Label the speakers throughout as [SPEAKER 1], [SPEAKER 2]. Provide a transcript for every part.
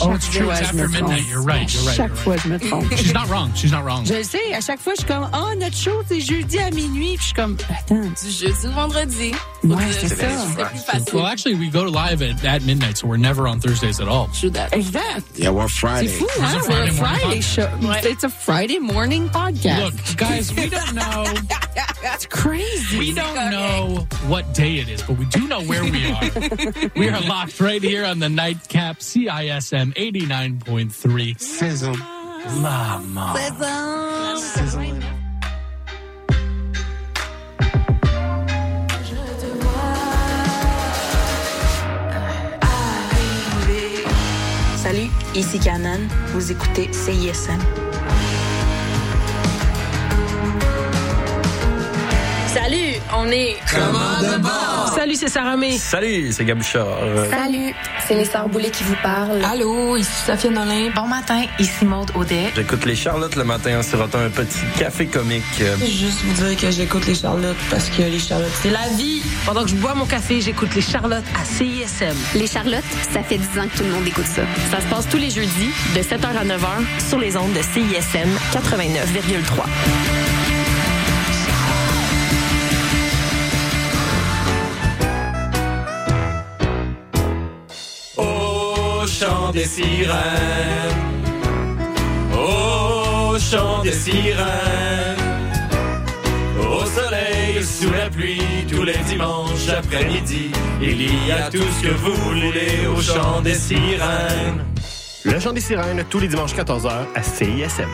[SPEAKER 1] Oh,
[SPEAKER 2] chaque
[SPEAKER 1] it's true.
[SPEAKER 2] fois,
[SPEAKER 1] It's
[SPEAKER 2] je
[SPEAKER 1] after
[SPEAKER 2] me
[SPEAKER 1] midnight.
[SPEAKER 2] trompe.
[SPEAKER 1] You're right. You're
[SPEAKER 2] À
[SPEAKER 1] right.
[SPEAKER 2] chaque
[SPEAKER 1] you're
[SPEAKER 2] fois, je me trompe.
[SPEAKER 1] She's not wrong. She's not wrong.
[SPEAKER 2] Je sais, à chaque fois, je suis comme, oh, notre show, c'est jeudi à minuit. Puis je suis comme, attends.
[SPEAKER 3] Du jeudi au vendredi.
[SPEAKER 2] Ouais,
[SPEAKER 3] Faut
[SPEAKER 2] c'est
[SPEAKER 3] dire,
[SPEAKER 2] ça.
[SPEAKER 3] Facile.
[SPEAKER 1] Well, actually, we go live at, at midnight, so we're never on Thursdays at all.
[SPEAKER 3] True that.
[SPEAKER 2] Exact.
[SPEAKER 4] Yeah, we're
[SPEAKER 2] C'est
[SPEAKER 4] Friday.
[SPEAKER 2] fou,
[SPEAKER 1] It's
[SPEAKER 2] hein?
[SPEAKER 1] a
[SPEAKER 2] We're
[SPEAKER 1] Friday
[SPEAKER 2] a
[SPEAKER 1] morning
[SPEAKER 2] Friday
[SPEAKER 1] podcast.
[SPEAKER 2] show.
[SPEAKER 3] Ouais.
[SPEAKER 2] It's a Friday morning podcast.
[SPEAKER 1] Look, guys, we don't know.
[SPEAKER 2] That's crazy.
[SPEAKER 1] We don't know what day it is, but we do know where we are. we are locked right here on the nightcap CISM 89.3.
[SPEAKER 4] Sizzle.
[SPEAKER 1] La mort.
[SPEAKER 5] Salut, ici Canon. Vous écoutez CISM. Salut, on est
[SPEAKER 2] Salut, c'est Sarah May.
[SPEAKER 6] Salut, c'est Gabuchard.
[SPEAKER 7] Salut, c'est les Sœurs Boulay qui vous parlent.
[SPEAKER 5] Allô, ici Sophie Nolin.
[SPEAKER 8] Bon matin, ici Maude Audet.
[SPEAKER 6] J'écoute les Charlottes le matin en sirotant un petit café comique. Euh,
[SPEAKER 5] Juste vous dire que j'écoute les Charlottes parce que les Charlottes, c'est la vie.
[SPEAKER 2] Pendant que je bois mon café, j'écoute les Charlottes à CISM.
[SPEAKER 7] Les Charlottes, ça fait 10 ans que tout le monde écoute ça.
[SPEAKER 8] Ça se passe tous les jeudis de 7h à 9h sur les ondes de CISM 89,3.
[SPEAKER 6] Chant des sirènes. Au chant des sirènes. Au soleil, sous la pluie, tous les dimanches après-midi. Il y a tout ce que vous voulez au chant des sirènes.
[SPEAKER 9] Le chant des sirènes, tous les dimanches 14h à CISM.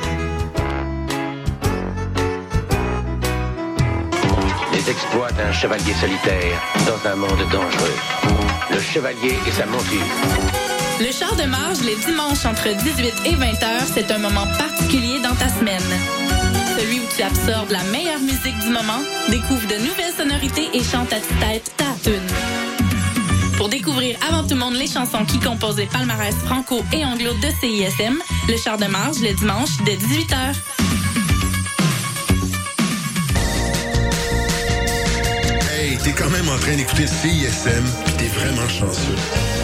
[SPEAKER 10] Les exploits d'un chevalier solitaire dans un monde dangereux. Le chevalier et sa monture.
[SPEAKER 3] Le char de marge les dimanches entre 18 et 20 heures, c'est un moment particulier dans ta semaine. Celui où tu absorbes la meilleure musique du moment, découvre de nouvelles sonorités et chante à ta tête ta tune. Pour découvrir avant tout le monde les chansons qui composent les palmarès franco et anglo de CISM, le char de marge le dimanche de 18h.
[SPEAKER 4] Hey, t'es quand même en train d'écouter CISM, t'es vraiment chanceux.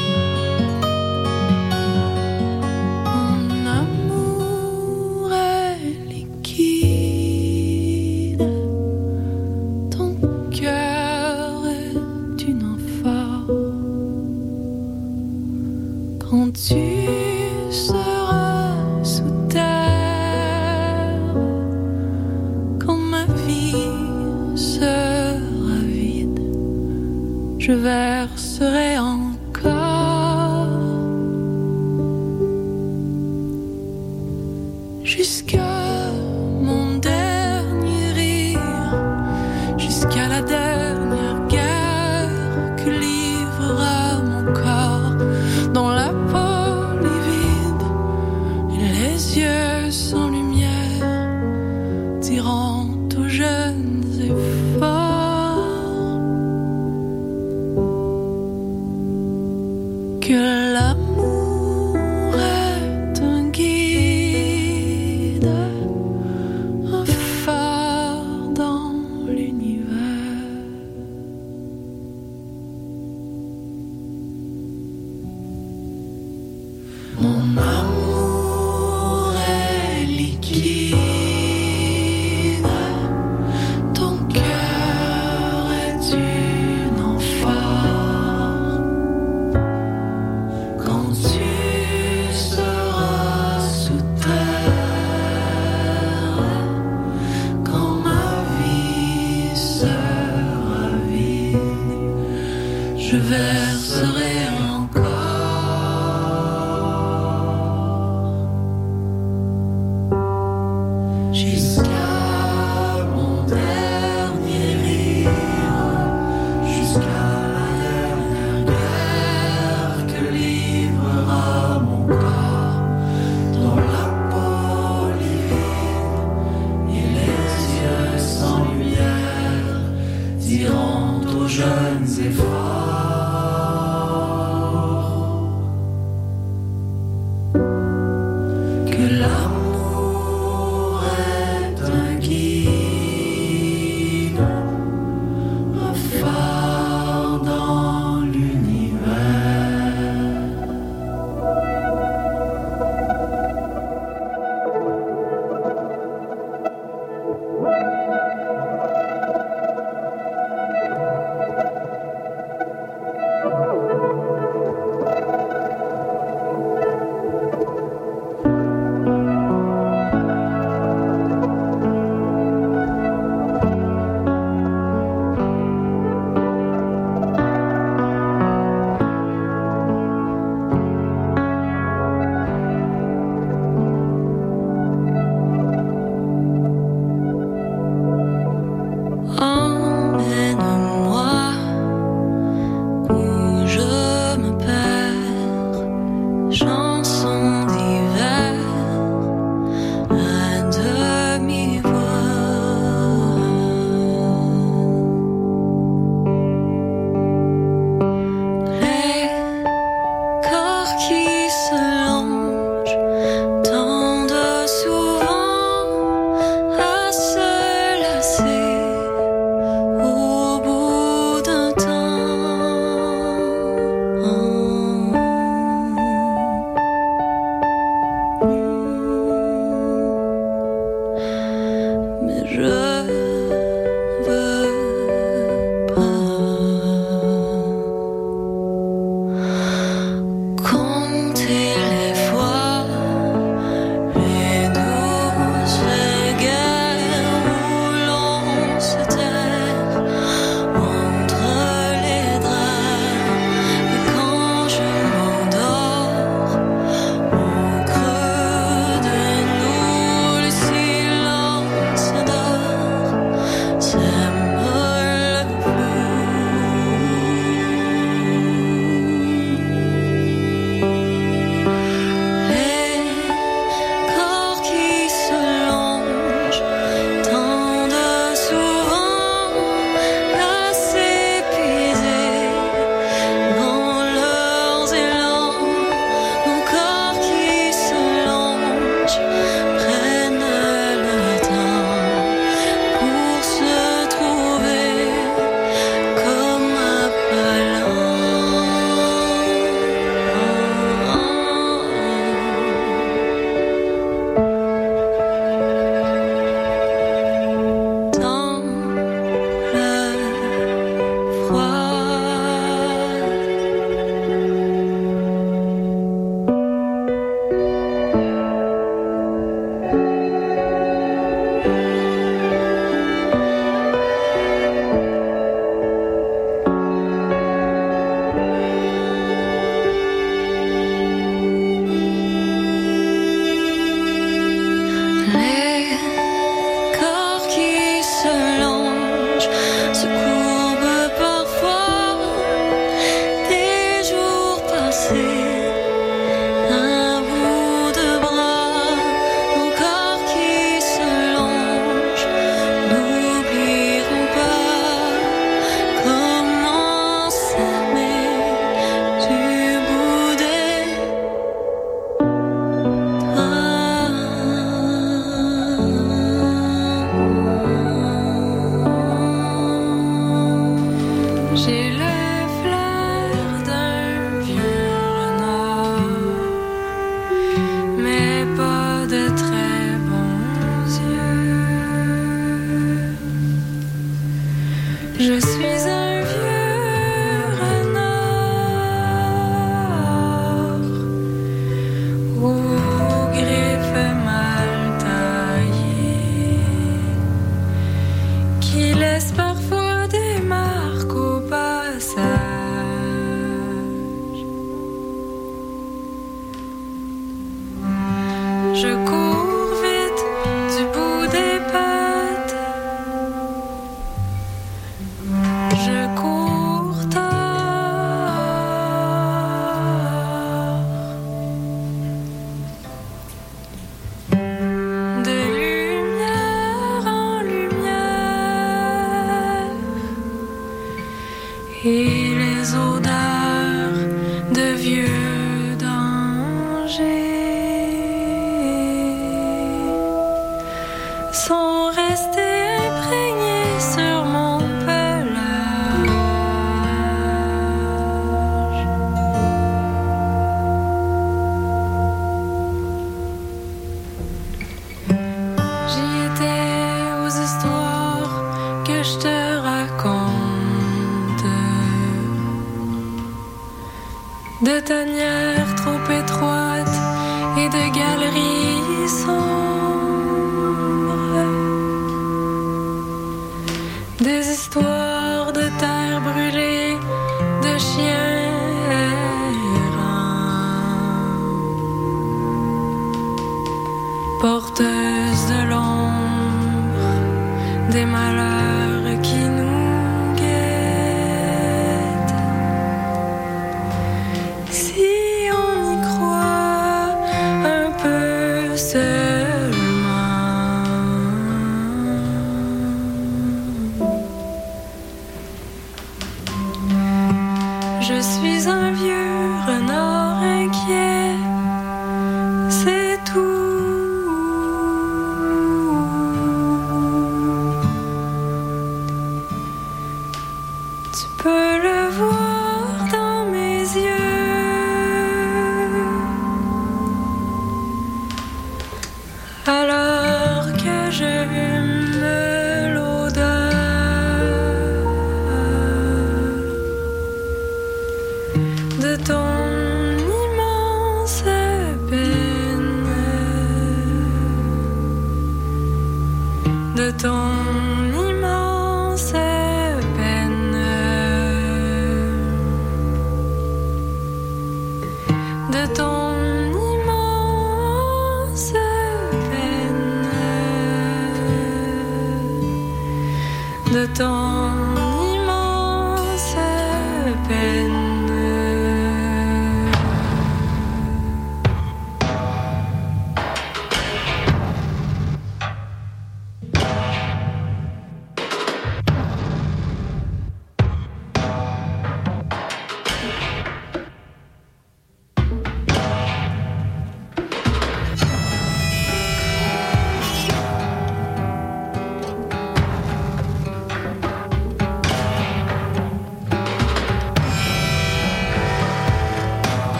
[SPEAKER 5] que l'amour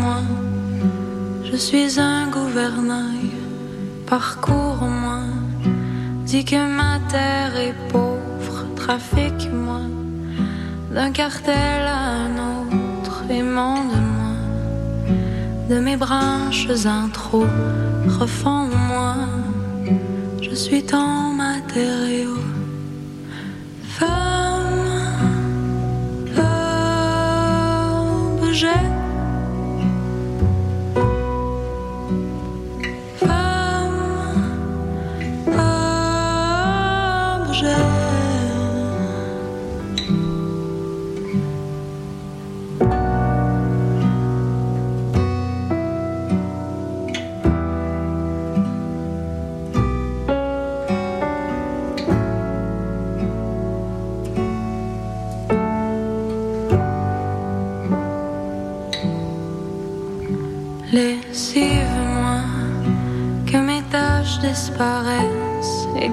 [SPEAKER 11] Moi, je suis un gouvernail. Parcours-moi, dis que ma terre est pauvre. Trafique-moi d'un cartel à un autre. Émande-moi de mes branches un trou. Refonds-moi, je suis ton matériau.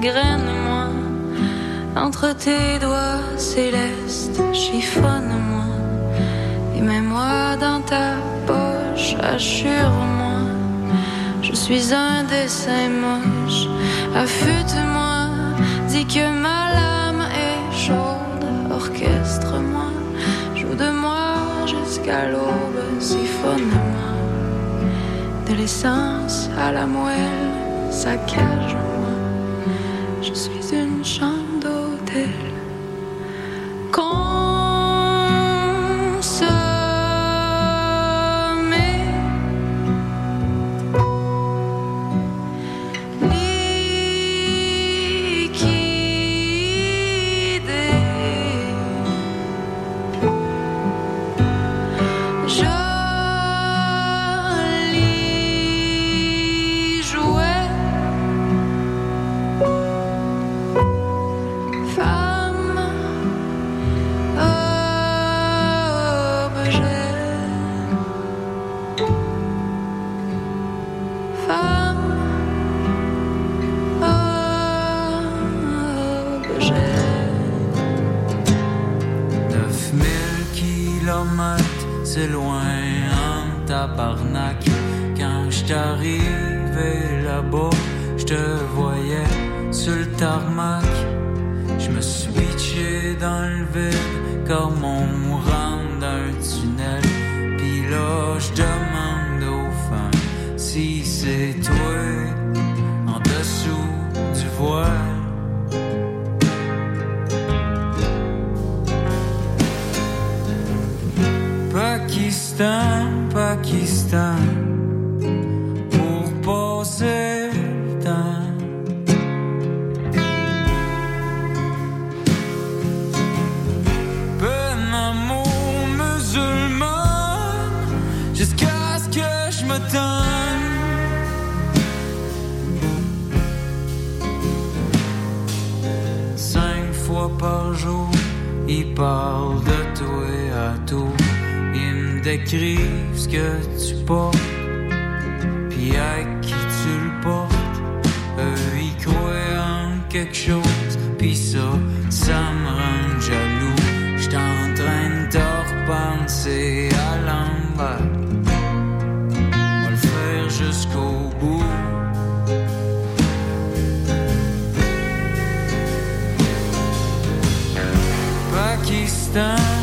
[SPEAKER 11] graine-moi. Entre tes doigts célestes, chiffonne-moi. Et mets-moi dans ta poche, assure-moi. Je suis un dessin moche, affûte-moi, dis que ma lame est chaude, orchestre-moi, joue de moi jusqu'à l'aube, siphonne-moi. De l'essence à la moelle,
[SPEAKER 12] saccage. disco ball. Pakistan.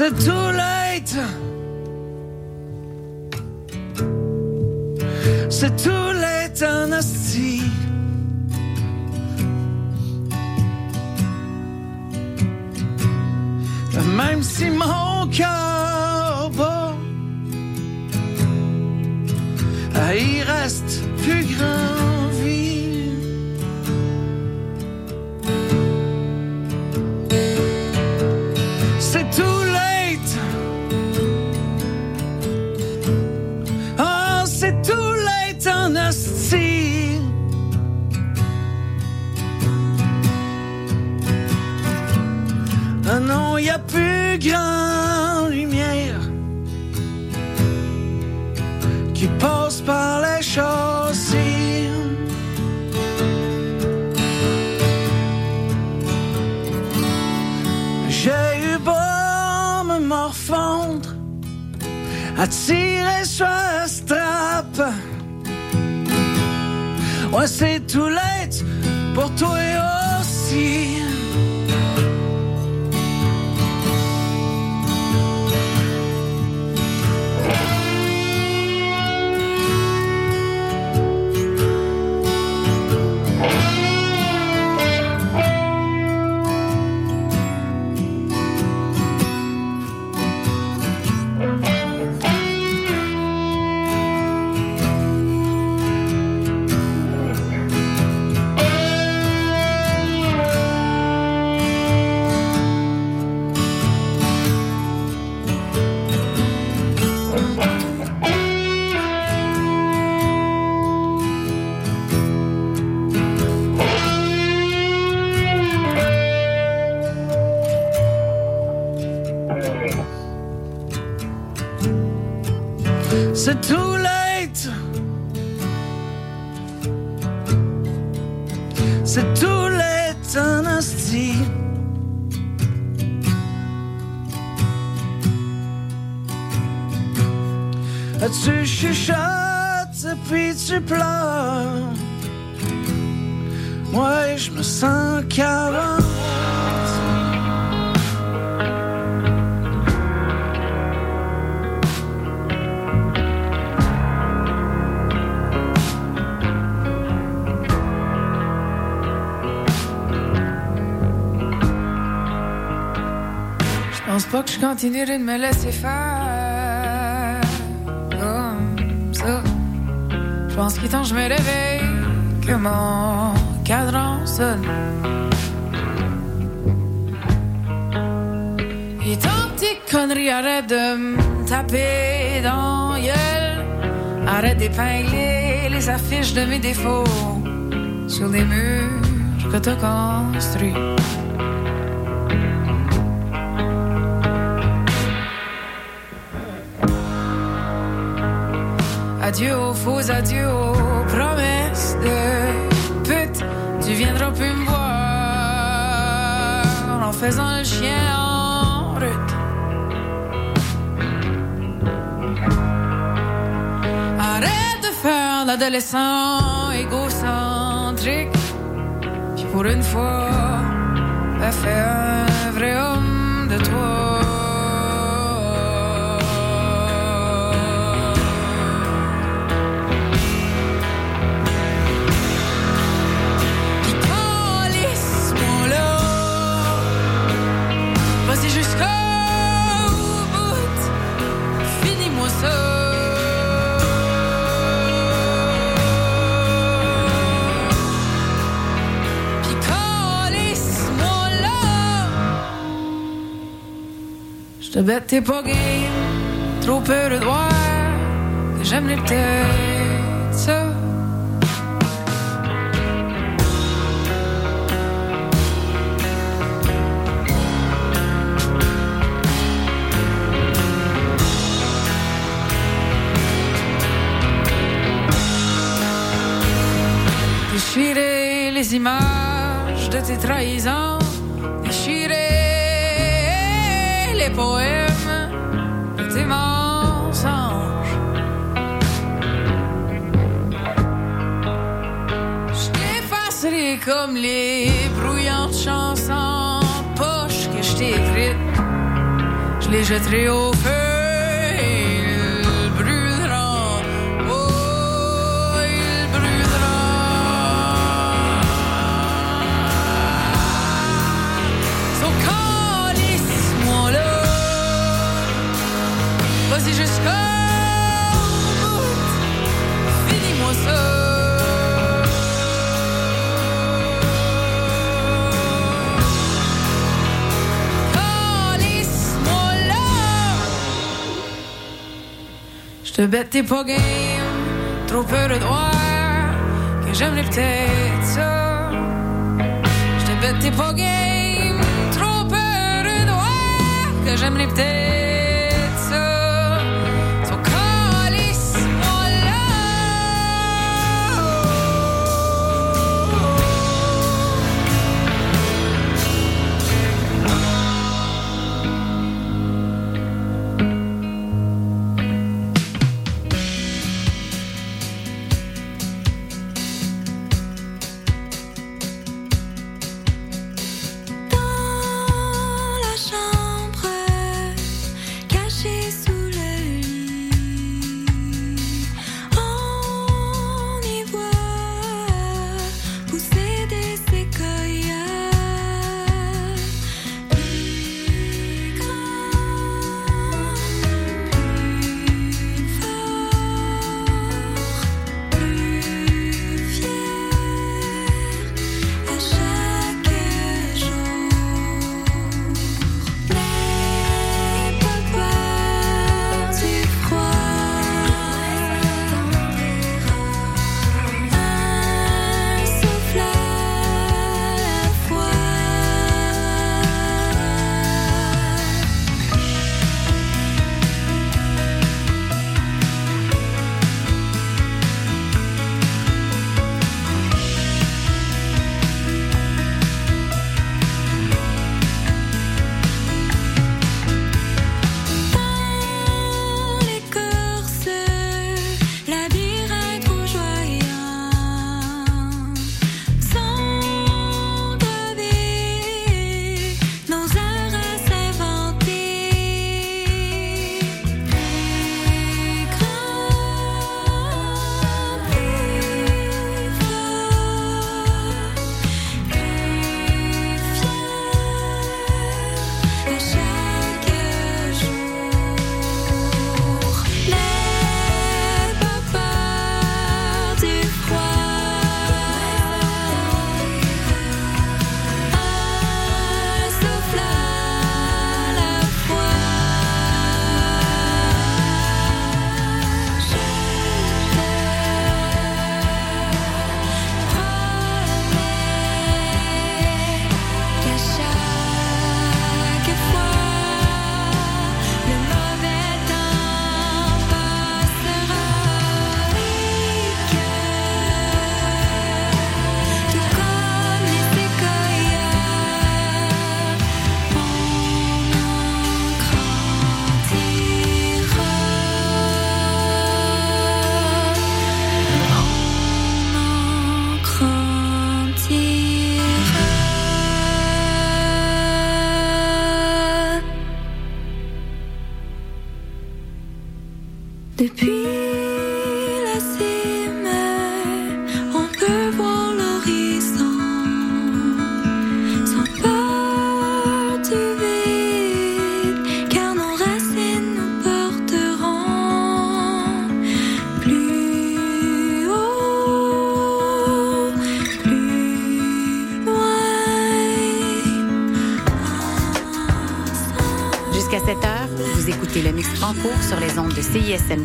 [SPEAKER 13] C'est
[SPEAKER 14] too à tirer sur la strap. Ouais, c'est tout late pour toi aussi. Je
[SPEAKER 11] continuerai de me laisser faire comme ça. Je pense qu'il je me réveille, que mon cadran sonne. Et tant tes conneries, arrête de me taper dans gueule. Arrête d'épingler les affiches de mes défauts sur les murs que t'as construits. Adieu aux faux adieux aux promesses de pute. Tu viendras plus me voir en faisant le chien en route. Arrête de faire l'adolescent égocentrique. Puis pour une fois, fais un vrai homme de toi. Bête, t'es pas game. Trop peur de voir que j'aimerais peut-être images de tes trahisons, déchirer les poèmes de tes mensonges. Je t'effacerai comme les brouillantes chansons poche que je t'ai écrites. Je les jetterai au feu. Je bête pas game, trop peu de droits, que j'aime les petites sœurs. Je bête pas game, trop peu de droits, que j'aime les
[SPEAKER 5] petites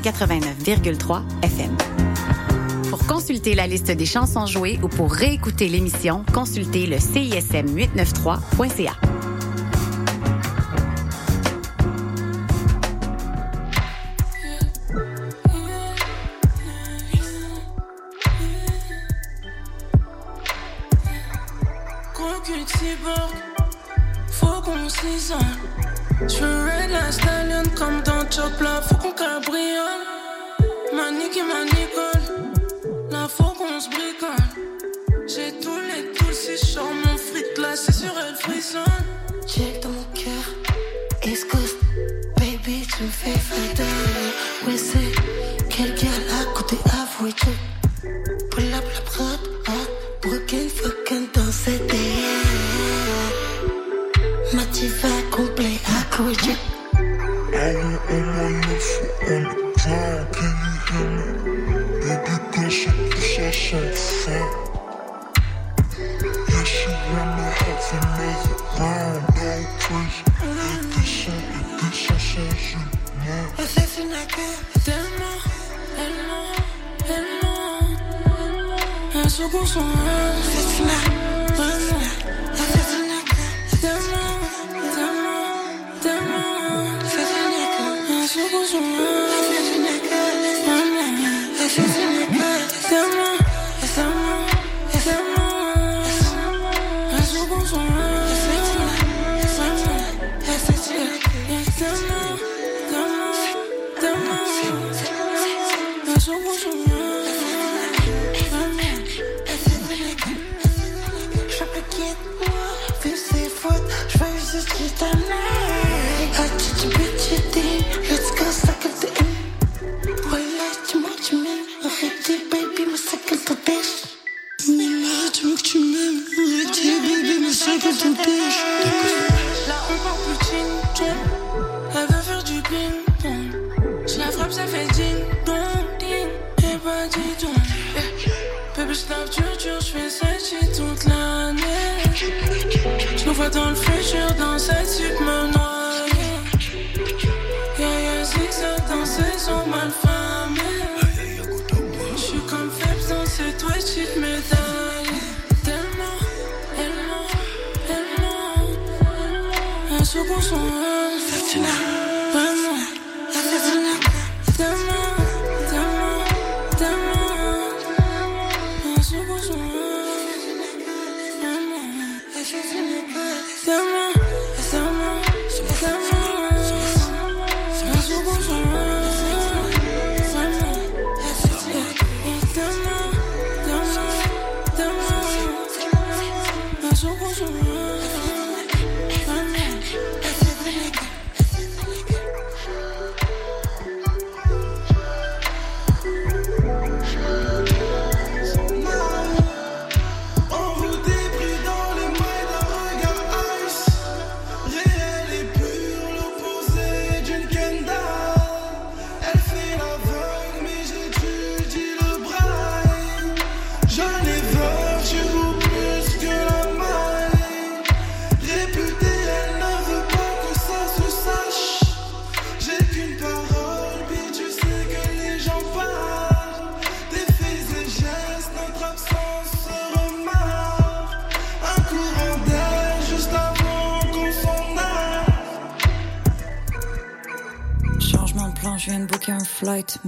[SPEAKER 5] 89,3 FM. Pour consulter la liste des chansons jouées ou pour réécouter l'émission, consultez le CISM893.ca.
[SPEAKER 15] so far. Yeah, she another round, des sons, et des sensations, man.
[SPEAKER 16] Assassinateur, tellement, tellement, tellement. Un second son assassinat, vraiment.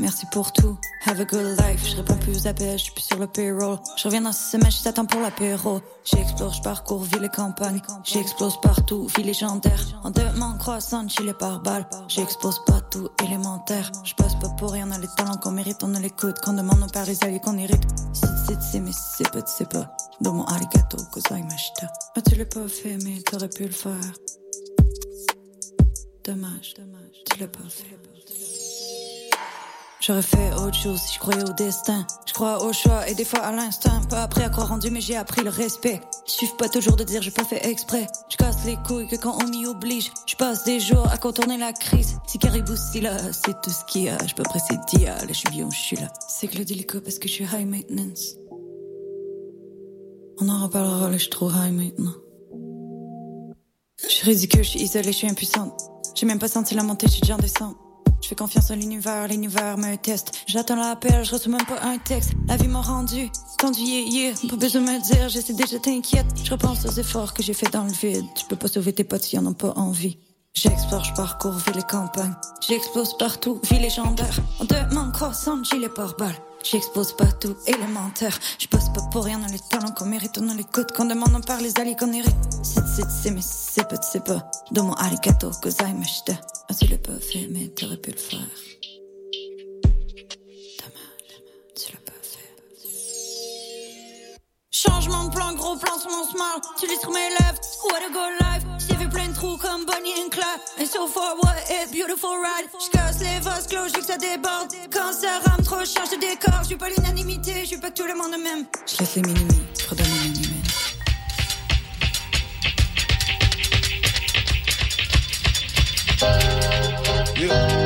[SPEAKER 17] Merci pour tout. Have a good life. Je réponds plus aux appels, je suis plus sur le payroll. Je reviens dans six semaines, je t'attends pour l'apéro. J'explore, je parcours ville et campagne. J'explose partout, vie légendaire. En demande croissante, chillé par balle. J'expose pas tout, élémentaire. Je passe pas pour rien, on a les talents qu'on mérite, on a l'écoute. Qu'on demande, on perd les alliés qu'on hérite. C'est, c'est, c'est, mais c'est pas, c'est pas. Dans mon arigato, gozaimashita. Ah, tu l'as pas fait, mais t'aurais pu le faire. Dommage, dommage, tu l'as pas fait. J'aurais fait autre chose si je croyais au destin. Je crois au choix et des fois à l'instinct. Pas après à croire en Dieu, mais j'ai appris le respect. Il suffit pas toujours de dire j'ai pas fait exprès. Je casse les couilles que quand on m'y oblige. Je passe des jours à contourner la crise. Si caribou si là, c'est tout ce qu'il y a. Je peux presser dia, là je suis bien, je suis là. C'est que le délicat parce que je suis high maintenance. On en reparlera, là je suis trop high maintenant. Je suis ridicule, je suis isolée, je suis impuissante. J'ai même pas senti la montée, je suis déjà en descente. Je fais confiance à l'univers, l'univers me teste. J'attends l'appel, je reçois même pas un texte. La vie m'a rendu, tendu yeah, yeah. Pas besoin de me dire, j'essaie déjà t'inquiète. Je repense aux efforts que j'ai fait dans le vide. Tu peux pas sauver tes potes s'ils en ont pas envie. J'explore, je parcours ville et campagne. J'explose partout, vie légendaire. On demande croissante, gilet par balle. J'expose pas tout, élémentaire. Je passe pas pour rien dans les talents qu'on mérite. On a l'écoute qu'on demande, on parle les alliés qu'on hérite. C'est, c'est, c'est, mais c'est pas, c'est pas. Dans mon arigato, gozaimashita. Ah, tu l'as pas fait, mais t'aurais pu le faire. Changement de plan, gros plan sur mon smile. Tu lis sur mes lèvres, what a go live. J'ai vu plein de trous comme Bonnie and Clyde. And so far, what a beautiful ride. J'casse les vases clos, j'ai que ça déborde. Quand ça rame trop, je change de décor. J'suis pas l'unanimité, j'suis pas que tout le monde même. J'laisse les minimis, redonne les minimis.
[SPEAKER 18] Yeah.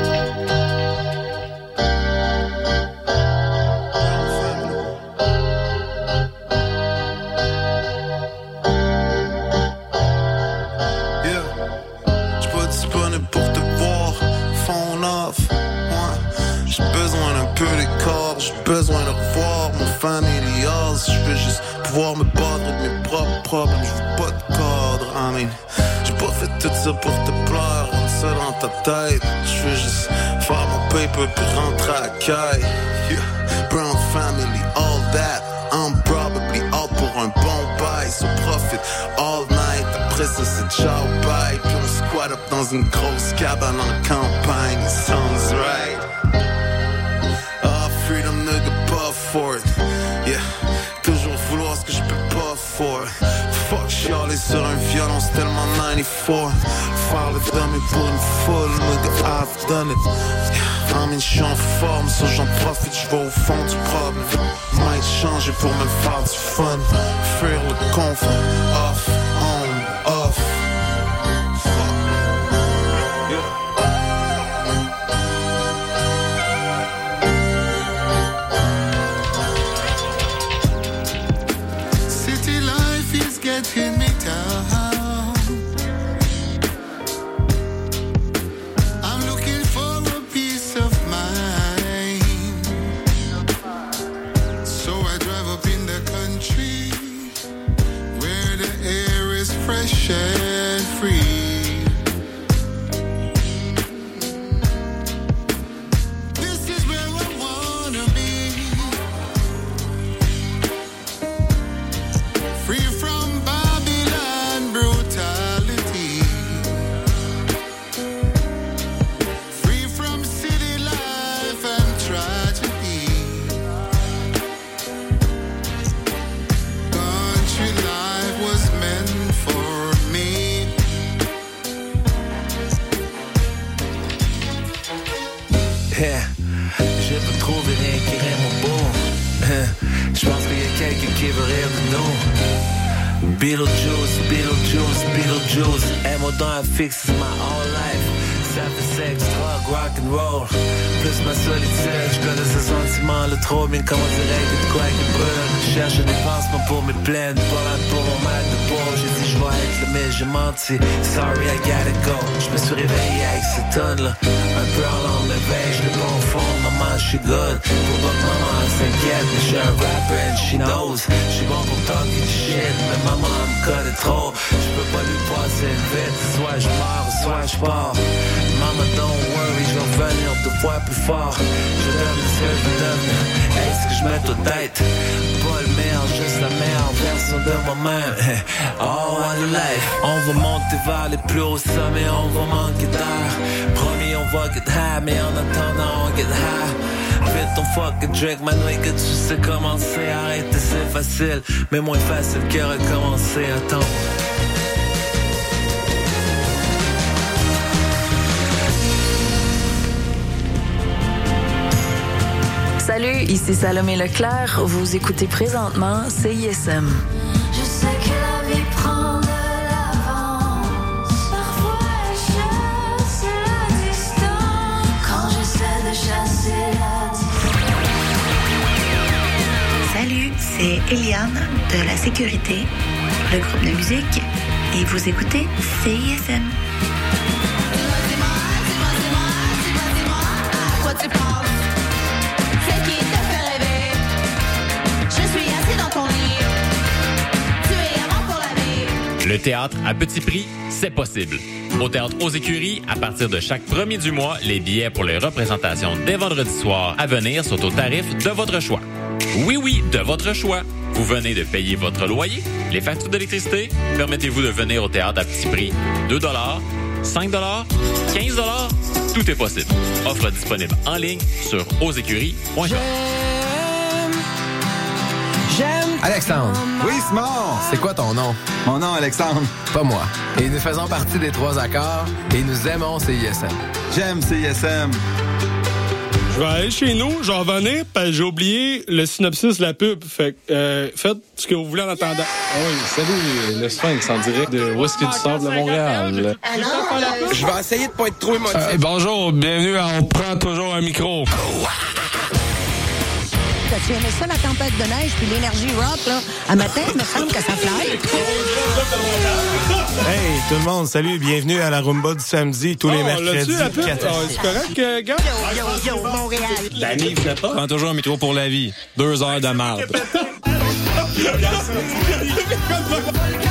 [SPEAKER 18] Pouvoir me battre avec mes propres problèmes. Je pas de cadre. I mean, j'ai pas fait tout ça pour te plaire. Rentre ça dans ta tête. Je veux juste faire mon paper puis rentrer à la caille. Yeah. Brown family, all that. I'm probably out pour un bon bail. So profit all night. Après ça, c'est ciao bye. Puis on squat up dans une grosse cabane en campagne. 94. Faire le dummy une foule, nigga, I've done it. I mean, j'suis en forme, so j'en profite, j'vais au fond du problème. Might changer pour me faire du fun. Fuir le confort, off,
[SPEAKER 19] M.O. dans un fixe my whole life. Ça fait sexe, drug, rock and roll. Plus ma solitude, je connais ce sentiment, le trop bien comment dirait que de quoi qui brûle. Je cherche des pansements pour mes plaines, pas là pour mon mal de peau. J'ai dit je vais être là, mais j'ai menti. Sorry, I gotta go. Je me suis réveillé avec ces tonnes là. Un peu en lendemain, je le bon au fond, je suis good. Pour que maman s'inquiète, mais je suis un rapper and she knows. Je suis bon pour talker du shit, mais maman me connaît trop. Je peux pas lui passer vite, soit je meurs, soit je pars. Maman, don't worry, je vais revenir deux fois plus fort. Je donne ce que je donne. Est-ce que je aux tête? Pas le juste la meilleure version de moi-même. Oh, a life. On va monter vers les plus hauts sommets, on va manquer d'air. Get high, mais en attendant, on get high. Fais ton fucking drink, maintenant que tu sais commencer. Arrêter, c'est facile, mais moins facile que recommencer. Attends.
[SPEAKER 20] Salut, ici Salomé Leclerc. Vous écoutez présentement CISM.
[SPEAKER 11] Je sais que
[SPEAKER 21] c'est Eliane de la Sécurité, le groupe de musique, et vous écoutez CISM.
[SPEAKER 6] Le théâtre à petit prix, c'est possible. Au théâtre aux écuries, à partir de chaque premier du mois, les billets pour les représentations dès vendredi soir à venir sont au tarif de votre choix. Oui, oui, de votre choix. Vous venez de payer votre loyer, les factures d'électricité. Permettez-vous de venir au théâtre à petit prix. 2 5 15 tout est possible. Offre disponible en ligne sur ausécuries.com.
[SPEAKER 22] Alex, Alexandre.
[SPEAKER 23] Oui, Simon.
[SPEAKER 22] C'est quoi ton nom?
[SPEAKER 23] Mon nom, Alexandre.
[SPEAKER 22] Pas moi. Et nous faisons partie des trois accords et nous aimons CISM.
[SPEAKER 23] J'aime CISM.
[SPEAKER 24] Je vais aller chez nous, j'en venais, parce que j'ai oublié le synopsis de la pub. Fait que, euh, faites ce que vous voulez en attendant.
[SPEAKER 25] Oui, salut, le Sphinx en direct de Whisky du Sable de Montréal.
[SPEAKER 23] Je vais essayer de pas être trop émotif.
[SPEAKER 24] Euh, bonjour, bienvenue à On prend toujours un micro.
[SPEAKER 26] Tu aimais ça, la tempête de neige, puis l'énergie rock, là? À matin, il me semble que ça fly.
[SPEAKER 27] Hey, tout le monde, salut, bienvenue à la Rumba du samedi, tous les
[SPEAKER 24] Oh,
[SPEAKER 27] mercredis.
[SPEAKER 24] pub?
[SPEAKER 27] quatre-
[SPEAKER 24] Ah, c'est correct, euh, gars?
[SPEAKER 26] Yo, yo, Montréal.
[SPEAKER 25] Danny, venait pas? Prends toujours un micro pour la vie. Deux heures de marde.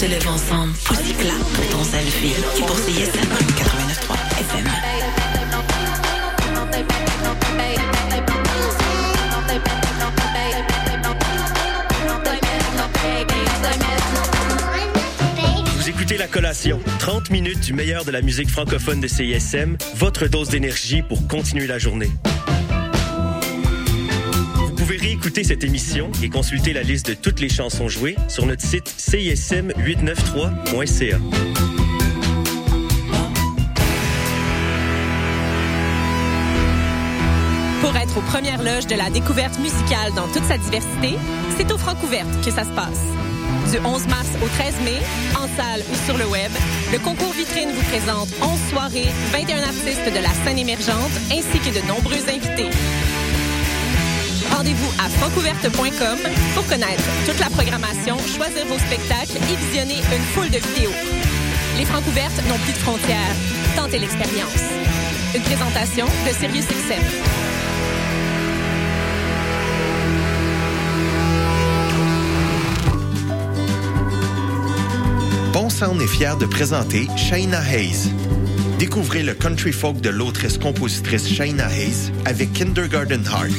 [SPEAKER 28] De lèvres ensemble. Poussy clap pour ton selfie. Qui pour CISM 89.3 FM.
[SPEAKER 9] Vous écoutez La Collation, 30 minutes du meilleur de la musique francophone de CISM, votre dose d'énergie pour continuer la journée. Vous pouvez réécouter cette émission et consulter la liste de toutes les chansons jouées sur notre site cism893.ca.
[SPEAKER 29] Pour être aux premières loges de la découverte musicale dans toute sa diversité, c'est au Francouverte que ça se passe. Du 11 mars au 13 mai, en salle ou sur le web, le concours vitrine vous présente 11 soirées, 21 artistes de la scène émergente ainsi que de nombreux invités. Rendez-vous à francouverte.com pour connaître toute la programmation, choisir vos spectacles et visionner une foule de vidéos. Les Francouvertes n'ont plus de frontières. Tentez l'expérience. Une présentation de Sirius XM.
[SPEAKER 17] Bon Sound est fier de présenter Shaina Hayes. Découvrez le country folk de l'autrice-compositrice Shaina Hayes avec Kindergarten Heart.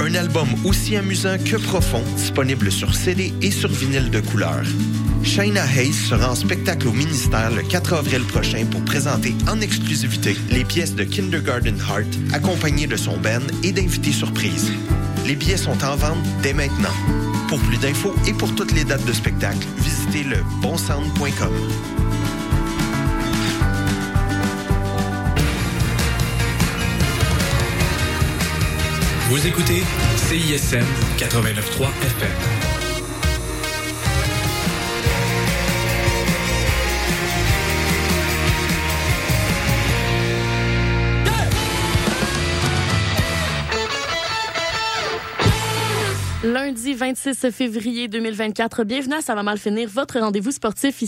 [SPEAKER 17] Un album aussi amusant que profond, disponible sur CD et sur vinyle de couleur. Shaina Hayes sera en spectacle au ministère le 4 avril prochain pour présenter en exclusivité les pièces de Kindergarten Heart, accompagnées de son band et d'invités surprises. Les billets sont en vente dès maintenant. Pour plus d'infos et pour toutes les dates de spectacle, visitez le bonsound.com.
[SPEAKER 30] Vous écoutez CISM 89.3 FM.
[SPEAKER 31] Lundi 26 février 2024, bienvenue à Ça va mal finir, votre rendez-vous sportif